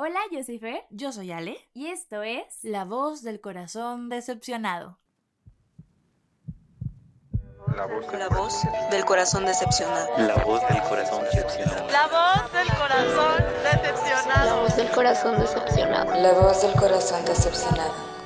Hola, yo soy Fer. Yo soy Ale. Y esto es La voz del corazón decepcionado. La voz, La voz del corazón decepcionado. La voz del corazón decepcionado. La voz del corazón decepcionado. La voz del corazón decepcionado. La voz del corazón decepcionado.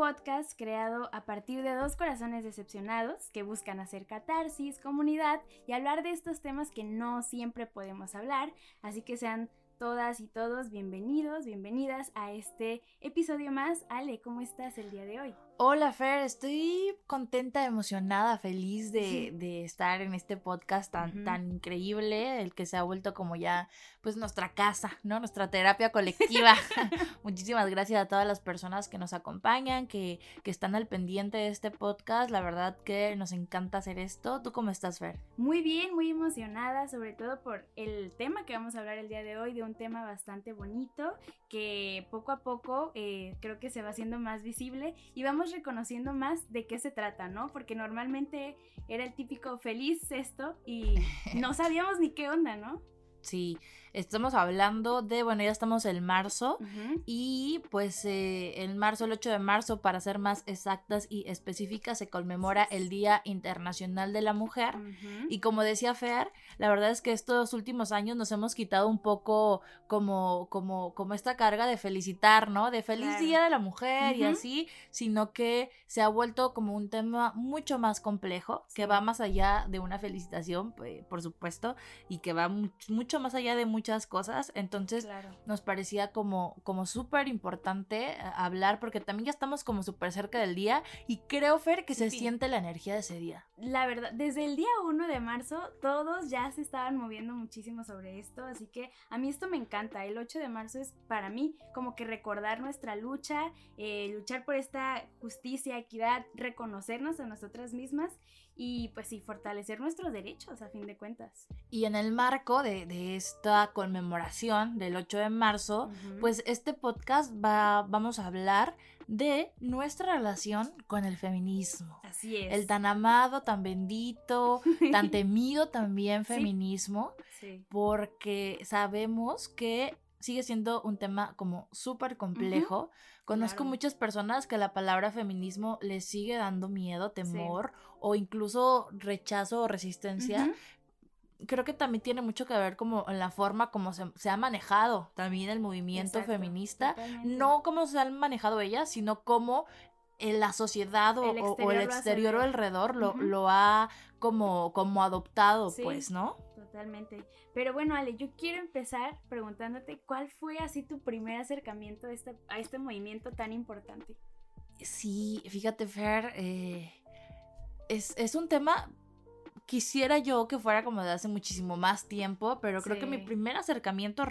Podcast creado a partir de dos corazones decepcionados que buscan hacer catarsis, comunidad y hablar de estos temas que no siempre podemos hablar, así que sean todas y todos bienvenidos, bienvenidas a este episodio más. Ale, ¿cómo estás el día de hoy? Hola Fer, estoy contenta, emocionada, feliz de, de estar en este podcast tan, tan increíble, el que se ha vuelto como ya pues nuestra casa, ¿no? Nuestra terapia colectiva. Muchísimas gracias a todas las personas que nos acompañan, que, que están al pendiente de este podcast. La verdad que nos encanta hacer esto. ¿Tú cómo estás, Fer? Muy bien, muy emocionada, sobre todo por el tema que vamos a hablar el día de hoy, de un tema bastante bonito que poco a poco eh, creo que se va haciendo más visible y vamos reconociendo más de qué se trata, ¿no? Porque normalmente era el típico feliz esto y no sabíamos ni qué onda, ¿no? Sí, estamos hablando de, bueno, ya estamos en marzo. Ujú. Y pues eh, en marzo, el 8 de marzo, para ser más exactas y específicas, se conmemora el Día Internacional de la Mujer. Ujú. Y como decía Fer, la verdad es que estos últimos años nos hemos quitado un poco como, como, como esta carga de felicitar, ¿no? De feliz Claro. Día de la Mujer y Ujú. así, sino que se ha vuelto como un tema mucho más complejo, que va más allá de una felicitación, pues, por supuesto, y que va mu- mucho más allá de muchas cosas. Entonces, Claro. nos parecía como, como súper importante eh, hablar porque también ya estamos como súper cerca del día y creo, Fer, que se Sí. siente la energía de ese día. La verdad, desde el día 1 de marzo todos ya se estaban moviendo muchísimo sobre esto, así que a mí esto me encanta. El 8 de marzo es para mí como que recordar nuestra lucha, eh, luchar por esta justicia, equidad, reconocernos a nosotras mismas y pues sí, fortalecer nuestros derechos a fin de cuentas. Y en el marco de, de esta conmemoración del 8 de marzo, Ujú. pues este podcast va, vamos a hablar de nuestra relación con el feminismo. así es. El tan amado, tan bendito, tan temido también feminismo. Sí. porque sabemos que sigue siendo un tema como súper complejo. Conozco claro. muchas personas que la palabra feminismo les sigue dando miedo, temor o incluso rechazo o resistencia. Creo que también tiene mucho que ver como en la forma como se, se ha manejado también el movimiento Exacto, feminista. totalmente. No cómo se han manejado ellas, sino cómo en la sociedad o, El o exterior el o ver. alrededor lo, lo ha como, como adoptado, Sí. pues, ¿no? Totalmente. Pero bueno, Ale, yo quiero empezar preguntándote cuál fue así tu primer acercamiento a este, a este movimiento tan importante. Sí, fíjate, Fer, eh, es, es un tema, quisiera yo que fuera como de hace muchísimo más tiempo, pero creo que mi primer acercamiento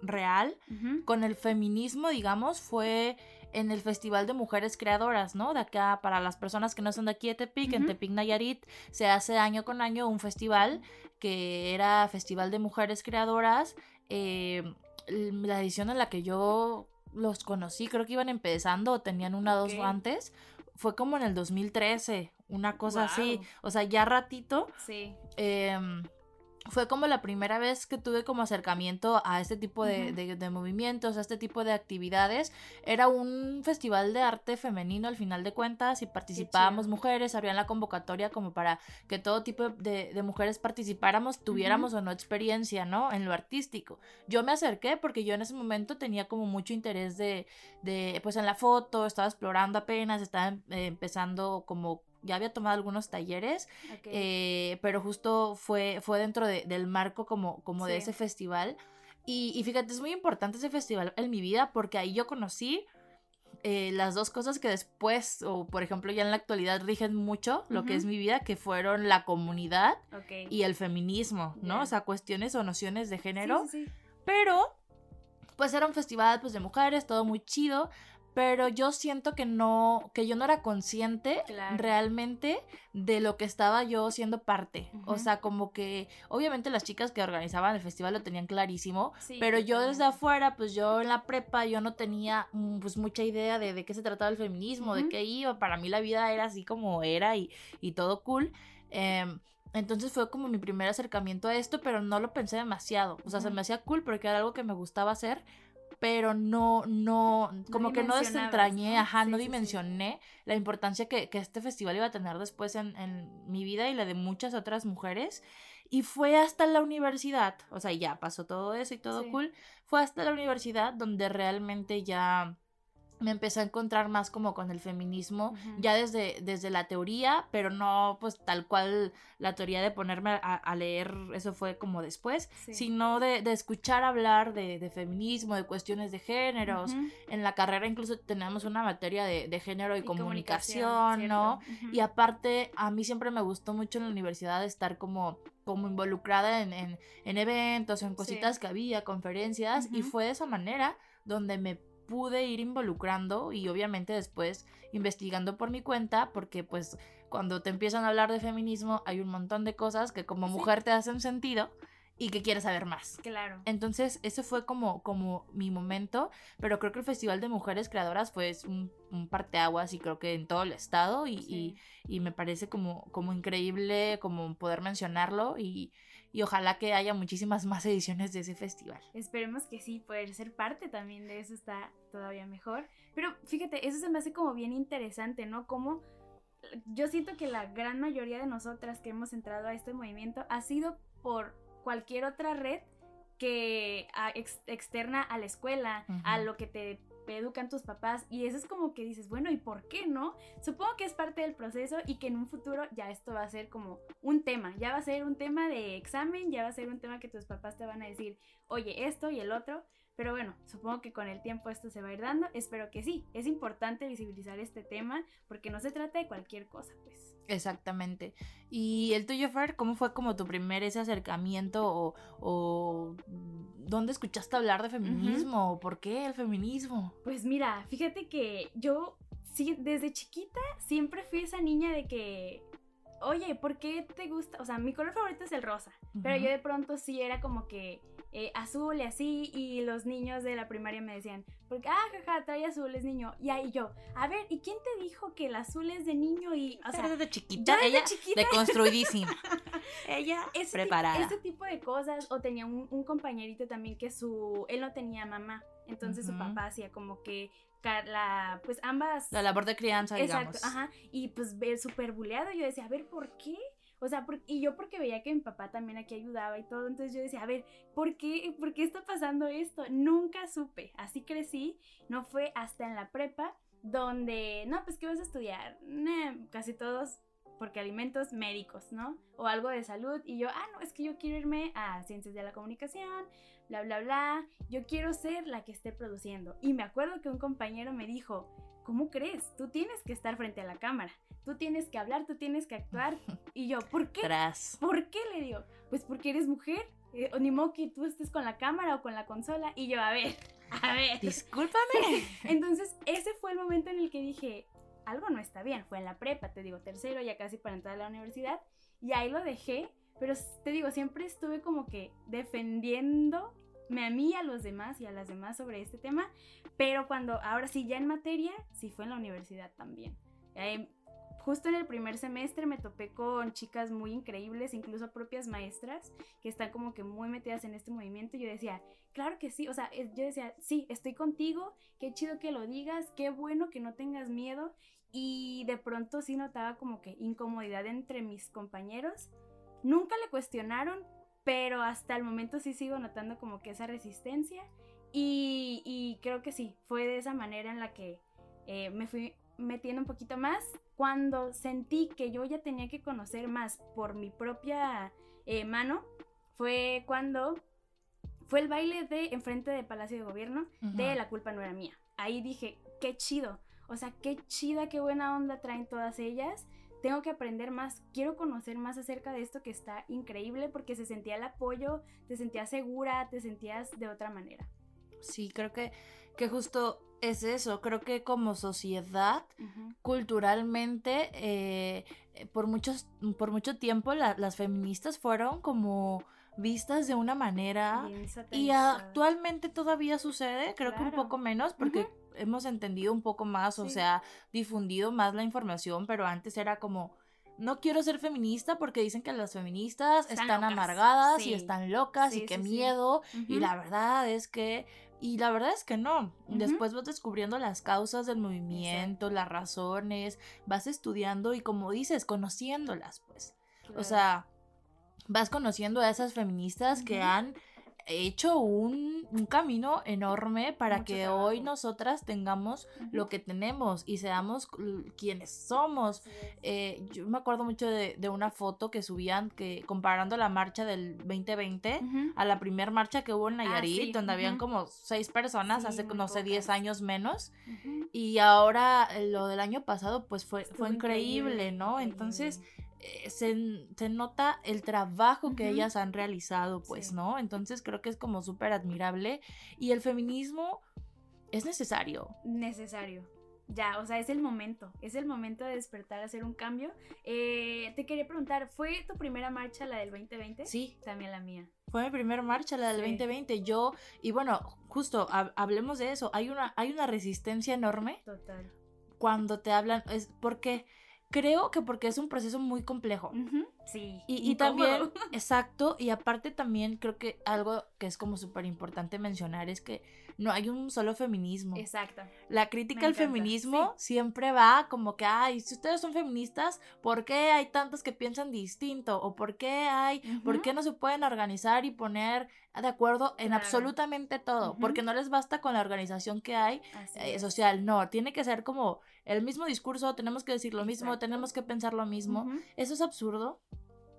real Ujú. con el feminismo, digamos, fue en el Festival de Mujeres Creadoras, ¿no? De acá, para las personas que no son de aquí de Tepic, en. Tepic Nayarit, se hace año con año un festival que era Festival de Mujeres Creadoras. eh, la edición en la que yo los conocí, creo que iban empezando o tenían una o dos antes, fue como en el 2013, una cosa así, o sea, ya ratito. Sí. em, fue como la primera vez que tuve como acercamiento a este tipo de, de- de movimientos, a este tipo de actividades. Era un festival de arte femenino al final de cuentas y participábamos mujeres, había la convocatoria como para que todo tipo de, de mujeres participáramos, tuviéramos o no experiencia, ¿no? En lo artístico. Yo me acerqué porque yo en ese momento tenía como mucho interés de, de pues en la foto, estaba explorando apenas, estaba eh, empezando como... Ya había tomado algunos talleres eh, pero justo fue, fue dentro de- del marco como, como de ese festival. Y, y fíjate, es muy importante ese festival en mi vida porque ahí yo conocí eh, las dos cosas que después, o por ejemplo ya en la actualidad, rigen mucho lo que es mi vida, que fueron la comunidad y el feminismo, ¿no? Ya. O sea, cuestiones o nociones de género. sí, sí. Pero, pues era un festival pues, de mujeres, todo muy chido. Pero yo siento que no, que yo no era consciente Claro. realmente de lo que estaba yo siendo parte. O sea, como que obviamente las chicas que organizaban el festival lo tenían clarísimo, Sí, pero yo desde afuera, pues yo en la prepa, yo no tenía mm, pues mucha idea de, de qué se trataba el feminismo, de qué iba. Para mí la vida era así como era y, y todo cool. Em, entonces fue como mi primer acercamiento a esto, pero no lo pensé demasiado. O sea, se me hacía cool porque era algo que me gustaba hacer, pero no, no, como que no desentrañé, ajá, Sí, no sí, sí. dimensioné la importancia que, que este festival iba a tener después en, en mi vida y la de muchas otras mujeres. Y fue hasta la universidad, o sea, ya pasó todo eso y todo cool. Fue hasta la universidad donde realmente ya me empecé a encontrar más como con el feminismo, Ujú. ya desde, desde la teoría, pero no pues tal cual la teoría de ponerme a, a leer, eso fue como después, Sí. sino de, de escuchar hablar de, de feminismo, de cuestiones de géneros. Ujú. En la carrera incluso tenemos una materia de, de género y, Y comunicación, ¿no? cierto. Ujú. Y aparte, a mí siempre me gustó mucho en la universidad estar como, como involucrada en, en, en eventos, en Sí. cositas que había, conferencias, y fue de esa manera donde me pude ir involucrando y obviamente después investigando por mi cuenta, porque pues cuando te empiezan a hablar de feminismo hay un montón de cosas que como Sí. mujer te hacen sentido y que quieres saber más. Claro. Entonces, ese fue como, como mi momento, pero creo que el Festival de Mujeres Creadoras fue un, un parteaguas y creo que en todo el estado y, Sí. y, y me parece como, como increíble como poder mencionarlo y, y ojalá que haya muchísimas más ediciones de ese festival. Esperemos que sí, poder ser parte también de eso está todavía mejor. Pero fíjate, eso se me hace como bien interesante, ¿no? Como yo siento que la gran mayoría de nosotras que hemos entrado a este movimiento ha sido por cualquier otra red que a- ex- externa a la escuela, a lo que te educan tus papás y eso es como que dices, bueno, ¿y por qué no? Supongo que es parte del proceso y que en un futuro ya esto va a ser como un tema, ya va a ser un tema de examen, ya va a ser un tema que tus papás te van a decir, oye, esto y el otro, pero bueno, supongo que con el tiempo esto se va a ir dando, espero que sí, es importante visibilizar este tema porque no se trata de cualquier cosa, pues. Exactamente. ¿Y el tuyo, Fer, cómo fue como tu primer ese acercamiento o, o dónde escuchaste hablar de feminismo o por qué el feminismo? Pues mira, fíjate que yo sí, desde chiquita siempre fui esa niña de que, oye, ¿por qué te gusta? O sea, mi color favorito es el rosa, pero yo de pronto sí era como que eh, azul y así, y los niños de la primaria me decían, porque, ah, jaja, trae azul, es niño. Y ahí yo, a ver, ¿y quién te dijo que el azul es de niño? Y, o sea, desde chiquita, desde ella chiquita- deconstruidísima. ella ese preparada. ese tipo de cosas. O tenía un, un compañerito también que su. Él no tenía mamá. Entonces su papá hacía como que. La, pues ambas. La labor de crianza, Exacto, digamos. ajá. Y pues ver súper buleado. Yo decía, a ver, ¿por qué? O sea, y yo porque veía que mi papá también aquí ayudaba y todo. Entonces yo decía, a ver, ¿por qué? ¿Por qué está pasando esto? Nunca supe. Así crecí. No fue hasta en la prepa donde, no, pues, ¿qué vas a estudiar? Casi todos porque alimentos médicos, ¿no? O algo de salud. Y yo, ah, no, es que yo quiero irme a ciencias de la comunicación, bla, bla, bla. Yo quiero ser la que esté produciendo. Y me acuerdo que un compañero me dijo, ¿cómo crees? Tú tienes que estar frente a la cámara. Tú tienes que hablar, tú tienes que actuar. Y yo, ¿por qué? Tras. ¿Por qué le digo? Pues porque eres mujer. Eh, o ni modo que tú estés con la cámara o con la consola. Y yo, a ver, a ver. Discúlpame. Entonces, ese fue el momento en el que dije, algo no está bien. Fue en la prepa, te digo, tercero, ya casi para entrar a la universidad. Y ahí lo dejé. Pero te digo, siempre estuve como que defendiéndome a mí y a los demás y a las demás sobre este tema. Pero cuando, ahora sí, ya en materia, sí fue en la universidad también. Eh, justo en el primer semestre me topé con chicas muy increíbles, incluso propias maestras, que están como que muy metidas en este movimiento. Y yo decía, claro que sí, o sea, eh, yo decía, sí, estoy contigo, qué chido que lo digas, qué bueno que no tengas miedo. Y de pronto sí notaba como que incomodidad entre mis compañeros. Nunca le cuestionaron, pero hasta el momento sí sigo notando como que esa resistencia. Y, y creo que sí, fue de esa manera en la que eh, me fui metiendo un poquito más. Cuando sentí que yo ya tenía que conocer más por mi propia eh, mano, fue cuando fue el baile de enfrente del Palacio de Gobierno de. La culpa no era mía. Ahí dije, qué chido. O sea, qué chida, qué buena onda traen todas ellas. Tengo que aprender más, quiero conocer más acerca de esto que está increíble porque se sentía el apoyo, te sentías segura, te sentías de otra manera. Sí, creo que, que justo es eso. Creo que como sociedad, culturalmente, eh, eh, por, muchos, por mucho tiempo la- las feministas fueron como vistas de una manera y actualmente todavía sucede, creo que un poco menos porque hemos entendido un poco más, o sea, difundido más la información, pero antes era como no quiero ser feminista porque dicen que las feministas Están amargadas sí. y están locas Sí, y qué miedo. Y la verdad es que, y la verdad es que no. Después vas descubriendo las causas del movimiento, las razones, vas estudiando y como dices, conociéndolas, pues. O sea, vas conociendo a esas feministas que han hecho un, un camino enorme para Mucho que trabajo. hoy nosotras tengamos lo que tenemos y seamos quienes somos. Eh, yo me acuerdo mucho de, de una foto que subían que comparando la marcha del 2020 Ujú. a la primer marcha que hubo en Ah, Nayarit, sí, donde habían como seis personas Sí, hace, no sé, 10 pocas. años menos. Y ahora eh, lo del año pasado, pues fue, Estuvo fue increíble, ¿no? increíble. Entonces se, se nota el trabajo que ellas han realizado, pues, Sí. ¿no? Entonces creo que es como súper admirable. Y el feminismo es necesario. necesario. Ya, o sea, es el momento, es el momento de despertar, hacer un cambio. Eh, te quería preguntar, ¿fue tu primera marcha la del 2020? Sí, También la mía. fue mi primer marcha, la del Sí. 2020. Yo, y bueno, justo hab- hablemos de eso. Hay una, hay una resistencia enorme Total. cuando te hablan, es porque creo que porque es un proceso muy complejo. Sí. Y, también, exacto, y aparte también creo que algo que es como súper importante mencionar es que no hay un solo feminismo. Exacto. La crítica Me al encanta, feminismo siempre va como que, ay, si ustedes son feministas, ¿por qué hay tantos que piensan distinto? ¿O por qué hay, por Ujú. qué no se pueden organizar y poner de acuerdo en Claro. absolutamente todo? Porque no les basta con la organización que hay eh, social, no, tiene que ser como el mismo discurso, tenemos que decir lo mismo, Exacto. tenemos que pensar lo mismo. Eso es absurdo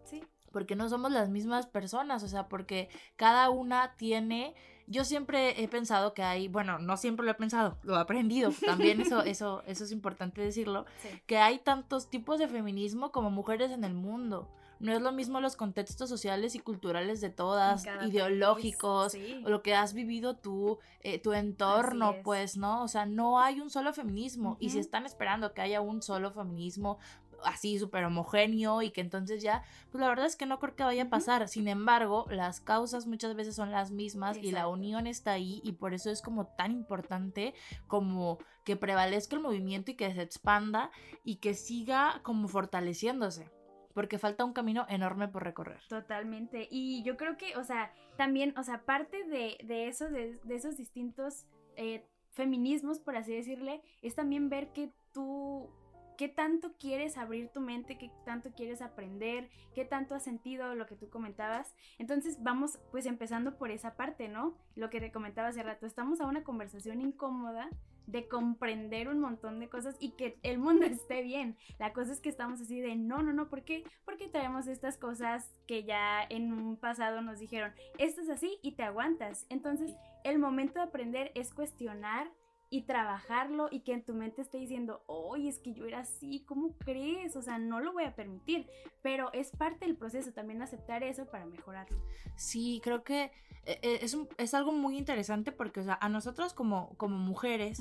Sí. porque no somos las mismas personas, o sea, porque cada una tiene, yo siempre he pensado que hay, bueno, no siempre lo he pensado, lo he aprendido, también eso, eso, eso es importante decirlo, Sí. que hay tantos tipos de feminismo como mujeres en el mundo. No es lo mismo los contextos sociales y culturales de todas, ideológicos, país, sí. o lo que has vivido tú, eh, tu entorno, pues, ¿no? O sea, no hay un solo feminismo. Y si están esperando que haya un solo feminismo así súper homogéneo y que entonces ya, pues la verdad es que no creo que vaya a pasar. Sin embargo, las causas muchas veces son las mismas y la unión está ahí y por eso es como tan importante como que prevalezca el movimiento y que se expanda y que siga como fortaleciéndose. Porque falta un camino enorme por recorrer. Totalmente. Y yo creo que, o sea, también, o sea, parte de, de eso, de, de esos distintos eh, feminismos, por así decirle, es también ver que tú, qué tanto quieres abrir tu mente, qué tanto quieres aprender, qué tanto has sentido lo que tú comentabas. Entonces vamos pues empezando por esa parte, ¿no? Lo que te comentaba hace rato, estamos a una conversación incómoda de comprender un montón de cosas y que el mundo esté bien. La cosa es que estamos así de, no, no, no, ¿por qué? Porque traemos estas cosas que ya en un pasado nos dijeron, esto es así y te aguantas. Entonces, el momento de aprender es cuestionar y trabajarlo y que en tu mente esté diciendo, oye, es que yo era así, ¿cómo crees? O sea, no lo voy a permitir, pero es parte del proceso también aceptar eso para mejorarlo. Sí, creo que eh, eh, es, un- es algo muy interesante porque, o sea, a nosotros como, como mujeres,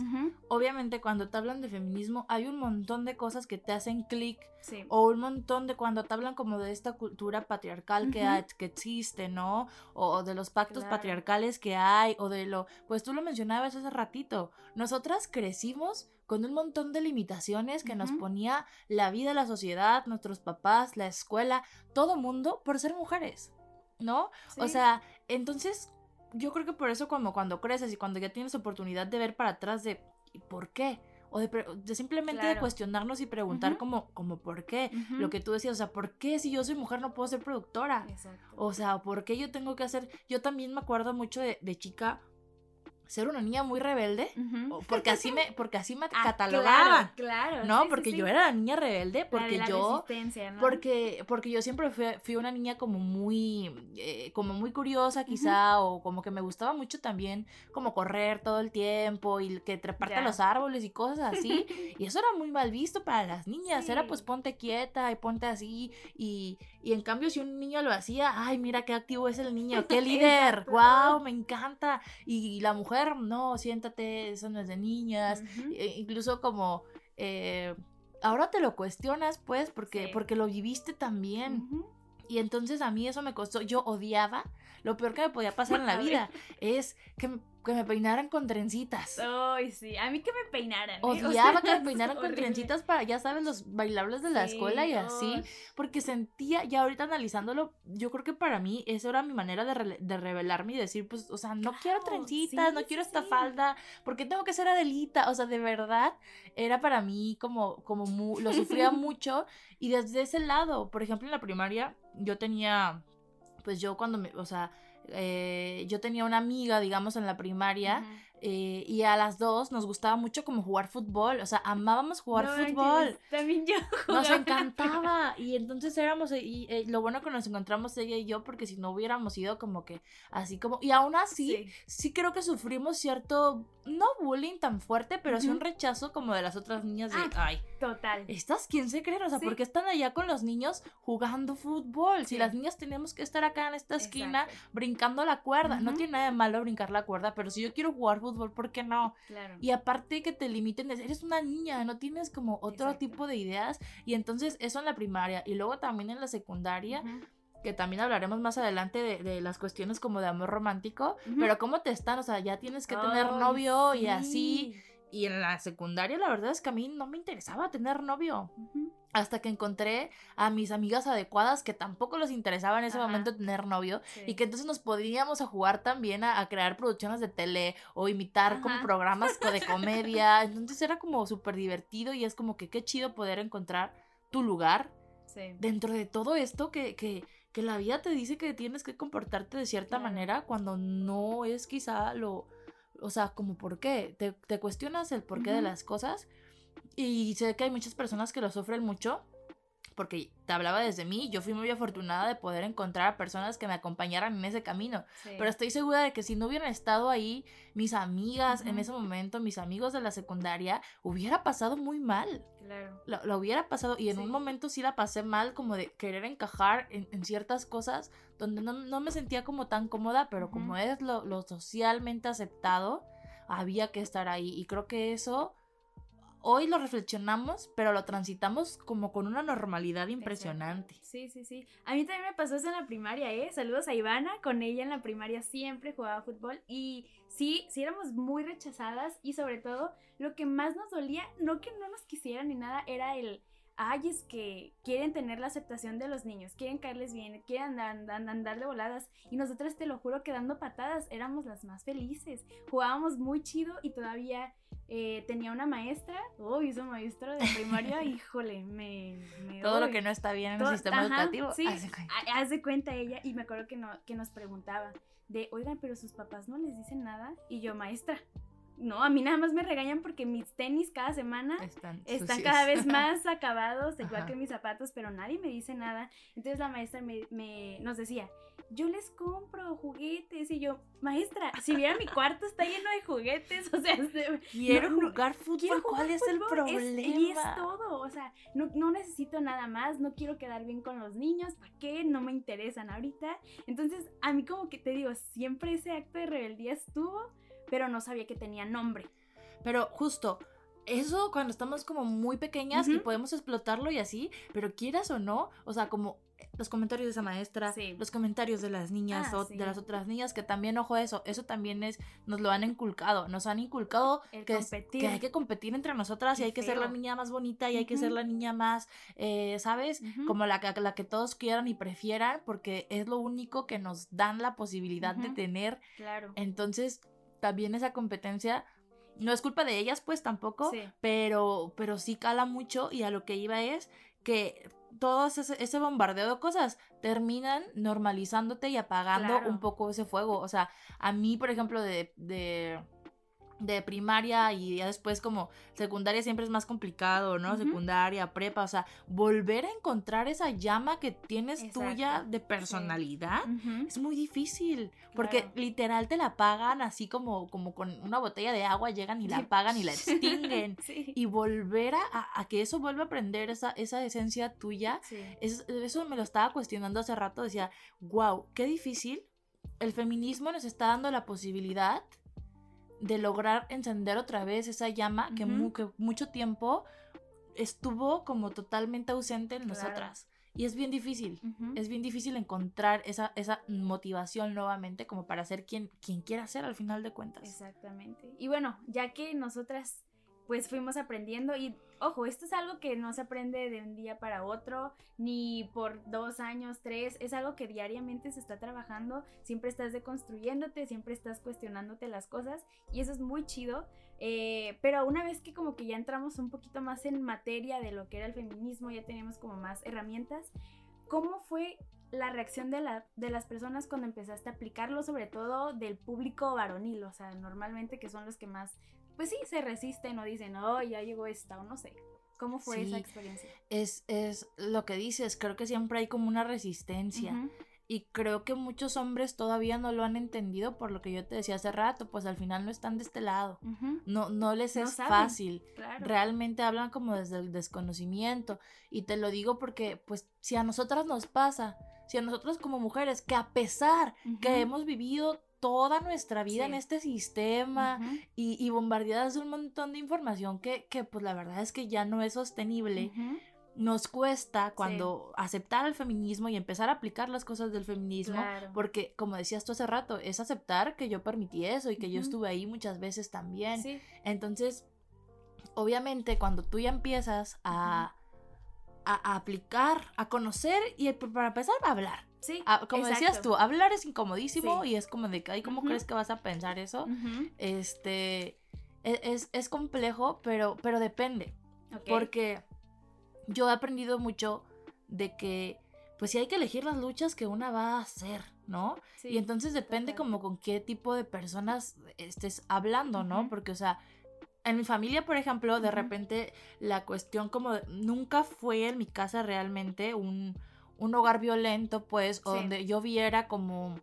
obviamente cuando te hablan de feminismo hay un montón de cosas que te hacen clic Sí. o un montón de cuando te hablan como de esta cultura patriarcal que, hay- que existe, ¿no? O, o de los pactos Claro. patriarcales que hay o de lo, pues tú lo mencionabas hace ratito, nosotras crecimos con un montón de limitaciones que nos ponía la vida, la sociedad, nuestros papás, la escuela, todo mundo por ser mujeres, ¿no? O sea, entonces yo creo que por eso como cuando creces y cuando ya tienes oportunidad de ver para atrás de ¿y por qué? O de, de simplemente de cuestionarnos y preguntar como, como por qué. Lo que tú decías, o sea, ¿por qué si yo soy mujer no puedo ser productora? Exacto. O sea, ¿por qué yo tengo que hacer? Yo también me acuerdo mucho de, de chica ser una niña muy rebelde. Porque así me, porque así me Ah, catalogaban. Claro, claro. No, sí, porque sí. yo era la niña rebelde, porque la yo ¿no? porque, porque yo siempre fui, fui una niña como muy, eh, como muy curiosa quizá, o como que me gustaba mucho también como correr todo el tiempo y que treparte a los árboles y cosas así. y eso era muy mal visto para las niñas, era pues ponte quieta y ponte así. Y, y en cambio si un niño lo hacía, ay, mira qué activo es el niño, qué líder, wow, me encanta. Y la mujer, no, siéntate, eso no es de niñas. E- incluso como eh, ahora te lo cuestionas pues porque Sí. porque lo viviste también y entonces a mí eso me costó yo odiaba lo peor que me podía pasar en la vida es que que me peinaran con trencitas. Ay, sí. A mí que me peinaran. ¿eh? O Odiaba sea, que me peinaran con horrible. trencitas para, ya sabes, los bailables de la Sí, escuela y así. Porque sentía, ya ahorita analizándolo, yo creo que para mí eso era mi manera de, de revelarme y decir, pues, o sea, no quiero trencitas, sí, no quiero sí, esta falda, porque tengo que ser Adelita. O sea, de verdad, era para mí como, como mu- lo sufría mucho. Y desde ese lado, por ejemplo, en la primaria, yo tenía, pues yo cuando me, o sea, eh, yo tenía una amiga, digamos, en la primaria. Eh, y a las dos nos gustaba mucho como jugar fútbol, o sea, amábamos jugar No fútbol. También yo Nos encantaba. Y entonces éramos, y, eh, lo bueno que nos encontramos ella y yo, porque si no hubiéramos ido como que así como, y aún así, Sí. sí, creo que sufrimos cierto, no bullying tan fuerte, pero sí un rechazo como de las otras niñas de, Ah, ay, Total. ¿estas quién se creen? O sea, Sí. ¿por qué están allá con los niños jugando fútbol? Si Sí. las niñas tenemos que estar acá en esta esquina Exacto. brincando la cuerda. No tiene nada de malo brincar la cuerda, pero si yo quiero jugar fútbol, ¿por qué no? Claro. Y aparte que te limiten, eres una niña, no tienes como otro Exacto. tipo de ideas. Y entonces eso en la primaria y luego también en la secundaria, que también hablaremos más adelante de, de las cuestiones como de amor romántico. Pero cómo te están, o sea, ya tienes que tener novio y sí. así. Y en la secundaria la verdad es que a mí no me interesaba tener novio. Hasta que encontré a mis amigas adecuadas que tampoco les interesaba en ese Ajá. momento tener novio. Sí. Y que entonces nos podíamos a jugar también a, a crear producciones de tele o imitar como programas de comedia. Entonces era como súper divertido y es como que qué chido poder encontrar tu lugar Sí. dentro de todo esto que, que, que la vida te dice que tienes que comportarte de cierta Claro. manera cuando no es quizá lo... O sea, como por qué. Te, te cuestionas el porqué de Ujú. las cosas. Y sé que hay muchas personas que lo sufren mucho. Porque te hablaba desde mí, yo fui muy afortunada de poder encontrar a personas que me acompañaran en ese camino. sí. Pero estoy segura de que si no hubieran estado ahí mis amigas en ese momento, mis amigos de la secundaria, hubiera pasado muy mal. Claro. Lo, lo hubiera pasado y en Sí. un momento sí la pasé mal, como de querer encajar en, en ciertas cosas donde no, no me sentía como tan cómoda, pero como es lo, lo socialmente aceptado, había que estar ahí. Y creo que eso hoy lo reflexionamos, pero lo transitamos como con una normalidad impresionante. Sí, sí, sí. A mí también me pasó eso en la primaria, ¿eh? Saludos a Ivana, con ella en la primaria siempre jugaba fútbol y sí, sí éramos muy rechazadas y sobre todo lo que más nos dolía, no que no nos quisieran ni nada, era el, ay, es que quieren tener la aceptación de los niños, quieren caerles bien, quieren andar, andar, de voladas y nosotras te lo juro que dando patadas éramos las más felices, jugábamos muy chido y todavía... eh, tenía una maestra, uy, esa maestra de primaria, híjole, me... me Todo lo que no está bien en Todo- el sistema ajá, educativo. Sí, hace cuenta. ha- haz de cuenta ella y me acuerdo que, no, que nos preguntaba de, oigan, pero sus papás no les dicen nada. Y yo, maestra, no, a mí nada más me regañan porque mis tenis cada semana Están, cada vez más acabados, igual Ajá. que mis zapatos, pero nadie me dice nada. Entonces la maestra me, me- nos decía, yo les compro juguetes. Y yo, maestra, si viera mi cuarto está lleno de juguetes, o sea, se- Quiero no, jugar fútbol. quiero ¿Cuál es el es- problema? y es todo, o sea, no, no necesito nada más, no quiero quedar bien con los niños, ¿para qué? No me interesan ahorita. Entonces, a mí como que te digo, siempre ese acto de rebeldía estuvo, pero no sabía que tenía nombre. Pero justo, eso cuando estamos como muy pequeñas y podemos explotarlo y así, pero quieras o no, o sea, como eh, los comentarios de esa maestra, Sí. los comentarios de las niñas Ah, o sí. de las otras niñas, que también, ojo, eso, eso también es, nos lo han inculcado, nos han inculcado que, es- competir. que hay que competir entre nosotras y hay que ser la niña más bonita y hay que ser la niña más, eh, ¿sabes? Como la, que- la que todos quieran y prefieran, porque es lo único que nos dan la posibilidad de tener Claro. entonces, también esa competencia no es culpa de ellas, pues tampoco, Sí. pero, pero sí cala mucho y a lo que iba es que todo ese, ese bombardeo de cosas terminan normalizándote y apagando Claro. un poco ese fuego. O sea, a mí, por ejemplo, de, de, de primaria y ya después como secundaria siempre es más complicado, ¿no? Secundaria, prepa, o sea, volver a encontrar esa llama que tienes Exacto, tuya de sí. personalidad es muy difícil, porque Claro. literal te la apagan así como, como con una botella de agua, llegan y la apagan y la extinguen. Sí. Y volver a, a- a que eso vuelva a prender esa, esa esencia tuya, Sí. es- eso me lo estaba cuestionando hace rato, decía, wow, qué difícil. El feminismo nos está dando la posibilidad de lograr encender otra vez esa llama que, mu- que mucho tiempo estuvo como totalmente ausente en Claro. nosotras. Y es bien difícil, es bien difícil encontrar esa, esa motivación nuevamente como para ser quien, quien quiera ser al final de cuentas. Exactamente. Y bueno, ya que nosotras pues fuimos aprendiendo y ojo, esto es algo que no se aprende de un día para otro, ni por dos años, tres, es algo que diariamente se está trabajando, siempre estás deconstruyéndote, siempre estás cuestionándote las cosas y eso es muy chido. eh, pero una vez que como que ya entramos un poquito más en materia de lo que era el feminismo, ya teníamos como más herramientas, ¿cómo fue la reacción de, la, de las personas cuando empezaste a aplicarlo, sobre todo del público varonil? O sea, normalmente que son los que más, pues sí, se resisten o dicen, oh, ya llegó esta, o no sé. ¿Cómo fue Sí. esa experiencia? Es, es lo que dices, creo que siempre hay como una resistencia. Y creo que muchos hombres todavía no lo han entendido por lo que yo te decía hace rato, pues al final no están de este lado. No, no les No es saben. fácil. claro. Realmente hablan como desde el desconocimiento. Y te lo digo porque, pues, si a nosotras nos pasa, si a nosotras como mujeres, que a pesar que hemos vivido toda nuestra vida en este sistema y, y bombardeadas de un montón de información que, que, pues la verdad es que ya no es sostenible, nos cuesta cuando aceptar el feminismo y empezar a aplicar las cosas del feminismo, claro. porque como decías tú hace rato, es aceptar que yo permití eso y que yo estuve ahí muchas veces también. Sí, Entonces, obviamente cuando tú ya empiezas a, a- a aplicar, a conocer y para empezar a hablar. Sí. Ah, como decías tú, hablar es incomodísimo Sí. y es como de que, ay, ¿cómo crees que vas a pensar eso? Este, e- es, es complejo, pero, pero depende. Porque yo he aprendido mucho de que, pues sí hay que elegir las luchas que una va a hacer, ¿no? sí, y entonces depende total. como con qué tipo de personas estés hablando, ¿no? Porque, o sea, en mi familia, por ejemplo, de repente la cuestión como de- nunca fue en mi casa realmente un, un hogar violento, pues, o Sí. donde yo viera como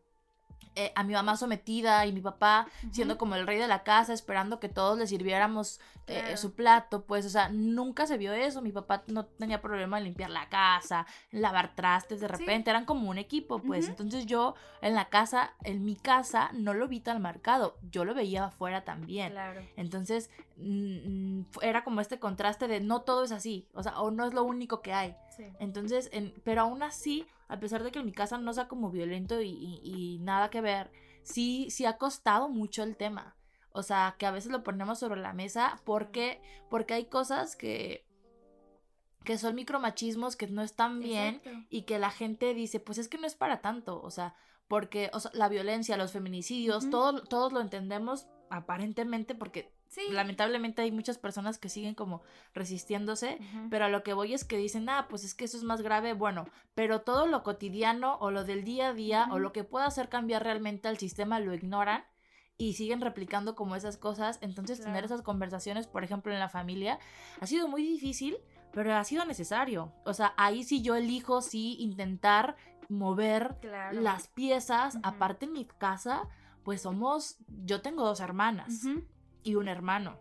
eh, a mi mamá sometida y mi papá siendo como el rey de la casa, esperando que todos le sirviéramos eh, Claro. su plato, pues, o sea, nunca se vio eso. Mi papá no tenía problema en limpiar la casa, lavar trastes de Sí. repente, eran como un equipo, pues. Entonces yo en la casa, en mi casa, no lo vi tan marcado, yo lo veía afuera también. Claro. Entonces mm, mm, era como este contraste de no todo es así, o sea, o no es lo único que hay. Sí. Entonces, en- pero aún así, a pesar de que en mi casa no sea como violento y, y- y nada que ver, sí, sí ha costado mucho el tema. O sea, que a veces lo ponemos sobre la mesa porque, porque hay cosas que, que son micromachismos que no están bien Exacto. y que la gente dice, pues es que no es para tanto, o sea, porque o sea, la violencia, los feminicidios, todo- todos lo entendemos aparentemente porque Sí. lamentablemente hay muchas personas que siguen como resistiéndose, pero a lo que voy es que dicen, ah, pues es que eso es más grave, bueno, pero todo lo cotidiano o lo del día a día o lo que pueda hacer cambiar realmente al sistema lo ignoran y siguen replicando como esas cosas, entonces tener Claro. esas conversaciones, por ejemplo, en la familia, ha sido muy difícil, pero ha sido necesario. O sea, ahí sí yo elijo sí intentar mover Claro. las piezas, aparte en mi casa, pues somos, yo tengo dos hermanas y un hermano.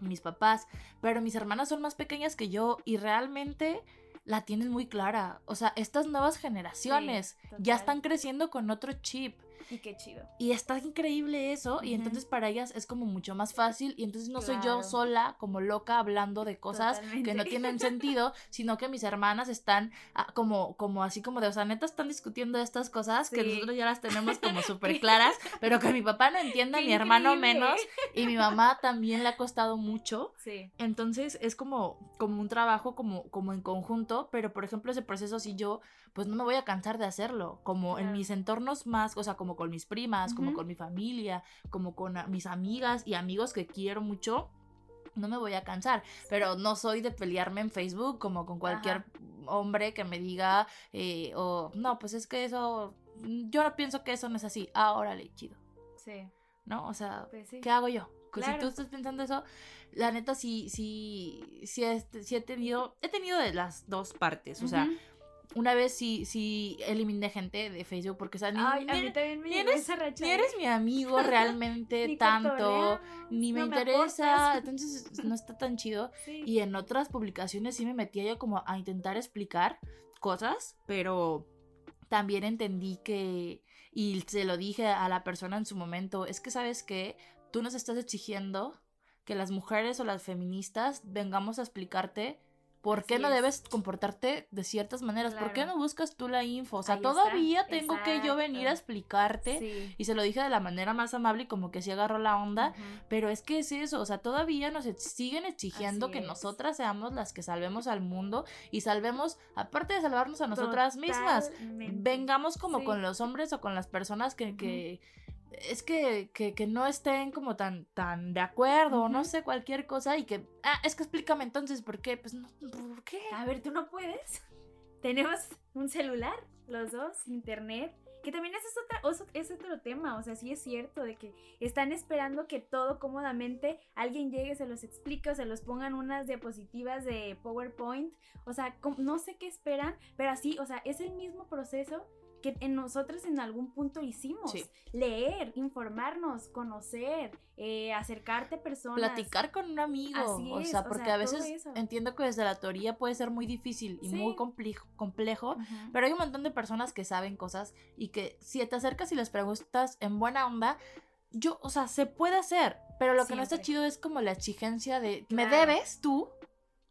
Mis papás, pero mis hermanas son más pequeñas que yo y realmente la tienen muy clara. O sea, estas nuevas generaciones Sí, ya están creciendo con otro chip Y qué chido. y está increíble eso y entonces para ellas es como mucho más fácil y entonces no soy yo sola como loca hablando de cosas que no tienen sentido, sino que mis hermanas están ah, como como así como de, o sea, neta están discutiendo estas cosas que nosotros ya las tenemos como súper claras, pero que mi papá no entienda, mi hermano menos y mi mamá también le ha costado mucho. Sí. Entonces es como, como un trabajo como, como en conjunto, pero por ejemplo ese proceso si yo pues no me voy a cansar de hacerlo, como en Claro. mis entornos más, o sea, como con mis primas, como con mi familia, como con mis amigas y amigos que quiero mucho, no me voy a cansar, pero no soy de pelearme en Facebook como con cualquier Ajá. hombre que me diga, eh, o no, pues es que eso, mm, yo no pienso que eso no es así, ah, órale, chido, Sí. ¿no? O sea, Pues sí. ¿qué hago yo? Pues si Claro. tú estás pensando eso, la neta sí, sí, sí, he, sí he tenido, he tenido de las dos partes, o sea. Una vez sí, sí eliminé gente de Facebook porque, o sea, ni, Ay, a ni- mí también me ni llegó eres- esa racha. ni ¿eh? eres mi amigo realmente Ni tanto, ni me no interesa, entonces no está tan chido. Sí. Y en otras publicaciones sí me metía yo como a intentar explicar cosas, pero también entendí que, y se lo dije a la persona en su momento, es que sabes que tú nos estás exigiendo que las mujeres o las feministas vengamos a explicarte ¿Por qué no es. debes comportarte de ciertas maneras? ¿Por qué no buscas tú la info? O sea, Ahí está. todavía tengo que yo venir a explicarte. Sí. Y se lo dije de la manera más amable y como que sí agarró la onda. Pero es que es eso, o sea, todavía nos ex- siguen exigiendo Así que es. nosotras seamos las que salvemos al mundo y salvemos, aparte de salvarnos a nosotras mismas, vengamos como Sí. con los hombres o con las personas que, que es que, que, que no estén como tan, tan de acuerdo o no sé, cualquier cosa y que, ah, es que explícame entonces por qué, pues no, ¿por qué? A ver, tú no puedes. Tenemos un celular, los dos, internet. Que también ese es, otra, es otro tema, o sea, sí es cierto de que están esperando que todo cómodamente alguien llegue, se los explique o se los pongan unas diapositivas de PowerPoint, o sea, no sé qué esperan, pero así, o sea, es el mismo proceso que en nosotros en algún punto hicimos. Sí. Leer, informarnos, conocer, eh, acercarte a personas. Platicar con un amigo, Así o sea, o porque sea, a veces entiendo que desde la teoría puede ser muy difícil y muy complejo, complejo. Pero hay un montón de personas que saben cosas y que si te acercas y les preguntas en buena onda, yo, o sea, se puede hacer, pero lo que no está chido es como la exigencia de, ¿me debes tú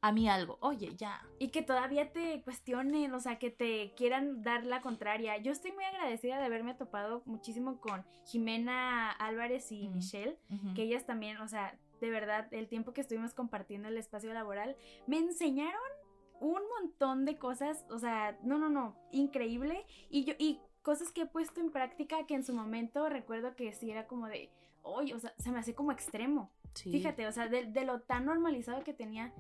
a mí algo? Oye, ya. Y que todavía te cuestionen, o sea, que te quieran dar la contraria. Yo estoy muy agradecida de haberme topado muchísimo con Jimena Álvarez y Ujú. Michelle, que ellas también, o sea, de verdad, el tiempo que estuvimos compartiendo el espacio laboral, me enseñaron un montón de cosas, o sea, no, no, no, increíble. Y yo, y cosas que he puesto en práctica que en su momento recuerdo que sí era como de, oye, o sea, se me hace como extremo. Sí. Fíjate, o sea, de, de lo tan normalizado que tenía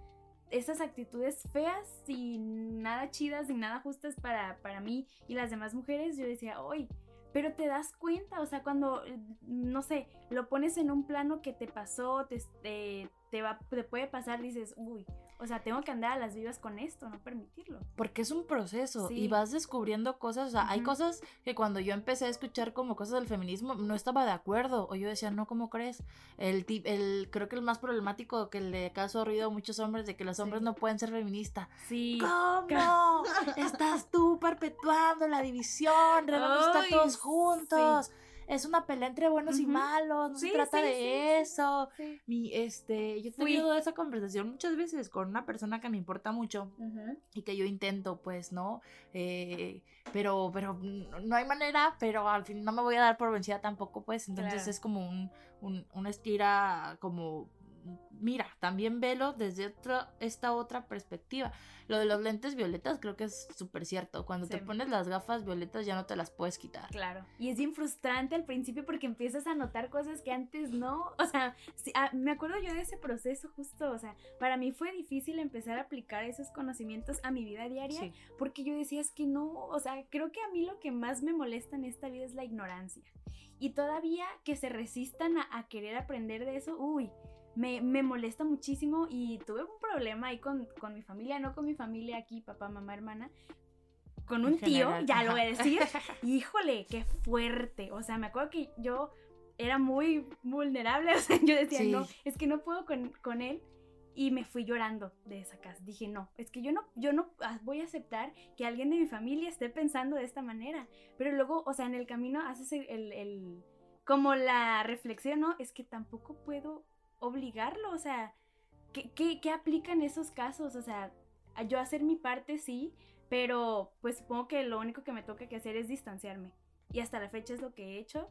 esas actitudes feas y nada chidas y nada justas para, para mí y las demás mujeres, yo decía, hoy, pero te das cuenta, o sea, cuando, no sé, lo pones en un plano que te pasó, te, te, te va, te puede pasar, dices, uy, o sea, tengo que andar a las vivas con esto, no permitirlo. Porque es un proceso y vas descubriendo cosas, o sea, hay cosas que cuando yo empecé a escuchar como cosas del feminismo no estaba de acuerdo o yo decía, no, ¿cómo crees? El, el creo que el más problemático que le causó ruido a muchos hombres de que los hombres Sí. no pueden ser feministas. Sí. ¿Cómo? Estás tú perpetuando la división, Ay, todos sí. Es una pelea entre buenos y malos, no Sí, se trata sí, de sí, eso. Mi, este, yo he tenido esa conversación muchas veces con una persona que me importa mucho y que yo intento, pues, ¿no? Eh, pero, pero no no hay manera, pero al fin no me voy a dar por vencida tampoco, pues, entonces Claro. es como un, un, una estira como, mira, también velo desde otra, esta otra perspectiva. Lo de los lentes violetas creo que es súper cierto. Cuando te Sí. pones las gafas violetas ya no te las puedes quitar. Claro. Y es bien frustrante al principio porque empiezas a notar cosas que antes no. O sea, sí, ah, me acuerdo yo de ese proceso justo. O sea, para mí fue difícil empezar a aplicar esos conocimientos a mi vida diaria Sí. porque yo decía es que no. O sea, creo que a mí lo que más me molesta en esta vida es la ignorancia. Y todavía que se resistan a, a querer aprender de eso, uy. Me, me molesta muchísimo y tuve un problema ahí con, con mi familia, no con mi familia aquí, papá, mamá, hermana, con un tío, ya lo voy a decir, híjole, qué fuerte. O sea, me acuerdo que yo era muy vulnerable. O sea, yo decía, Sí. no, es que no puedo con, con él. Y me fui llorando de esa casa. Dije, no, es que yo no, yo no ah, voy a aceptar que alguien de mi familia esté pensando de esta manera. Pero luego, o sea, en el camino haces el, el- el- como la reflexión, ¿no? Es que tampoco puedo obligarlo. O sea, ¿qué, qué, qué aplica en esos casos? O sea, yo hacer mi parte, sí, pero pues supongo que lo único que me toca que hacer es distanciarme. Y hasta la fecha es lo que he hecho.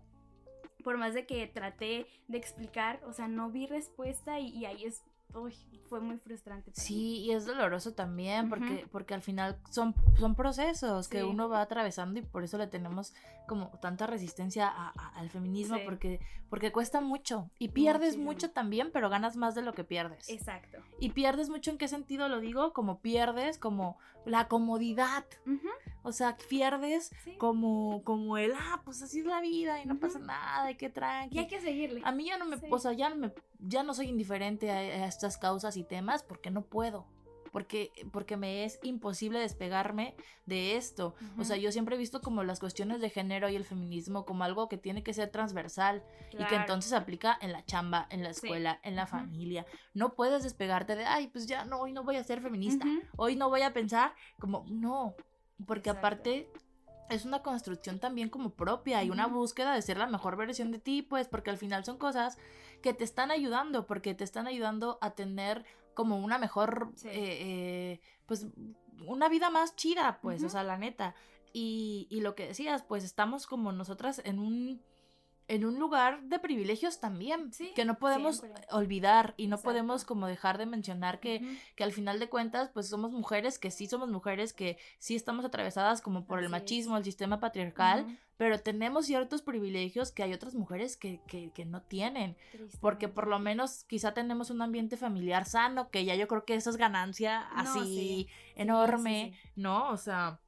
Por más de que traté de explicar, o sea, no vi respuesta y, y ahí es, uy, fue muy frustrante. para mí. Sí, y es doloroso también, porque, porque al final son, son procesos que uno va atravesando y por eso le tenemos como tanta resistencia a- a- al feminismo, Sí. porque, porque cuesta mucho. Y pierdes Muchísimo. mucho también, pero ganas más de lo que pierdes. Exacto. Y pierdes mucho en qué sentido lo digo, como pierdes como la comodidad. Ujú, O sea, pierdes sí. como, como el, ah, pues así es la vida y no pasa nada, y qué tranqui. Y hay que seguirle. A mí ya no me, Sí. o sea, ya no me, ya no soy indiferente a, a estas causas y temas porque no puedo. Porque, porque me es imposible despegarme de esto. O sea, yo siempre he visto como las cuestiones de género y el feminismo como algo que tiene que ser transversal y que entonces aplica en la chamba, en la Sí. escuela, en la familia. No puedes despegarte de, ay, pues ya no, hoy no voy a ser feminista. Hoy no voy a pensar como, no, porque Exacto. aparte es una construcción también como propia y una búsqueda de ser la mejor versión de ti, pues porque al final son cosas que te están ayudando, porque te están ayudando a tener como una mejor, Sí. eh, eh, pues, una vida más chida, pues, o sea, la neta. Y, y lo que decías, pues estamos como nosotras en un, en un lugar de privilegios también, Sí, que no podemos siempre. olvidar y no Exacto. podemos como dejar de mencionar que, que al final de cuentas, pues somos mujeres, que sí somos mujeres, que sí estamos atravesadas como por el es. machismo, el sistema patriarcal, pero tenemos ciertos privilegios que hay otras mujeres que, que, que no tienen, porque por lo menos quizá tenemos un ambiente familiar sano, que ya yo creo que eso es ganancia No, así sí. enorme, sí. ¿no? O sea,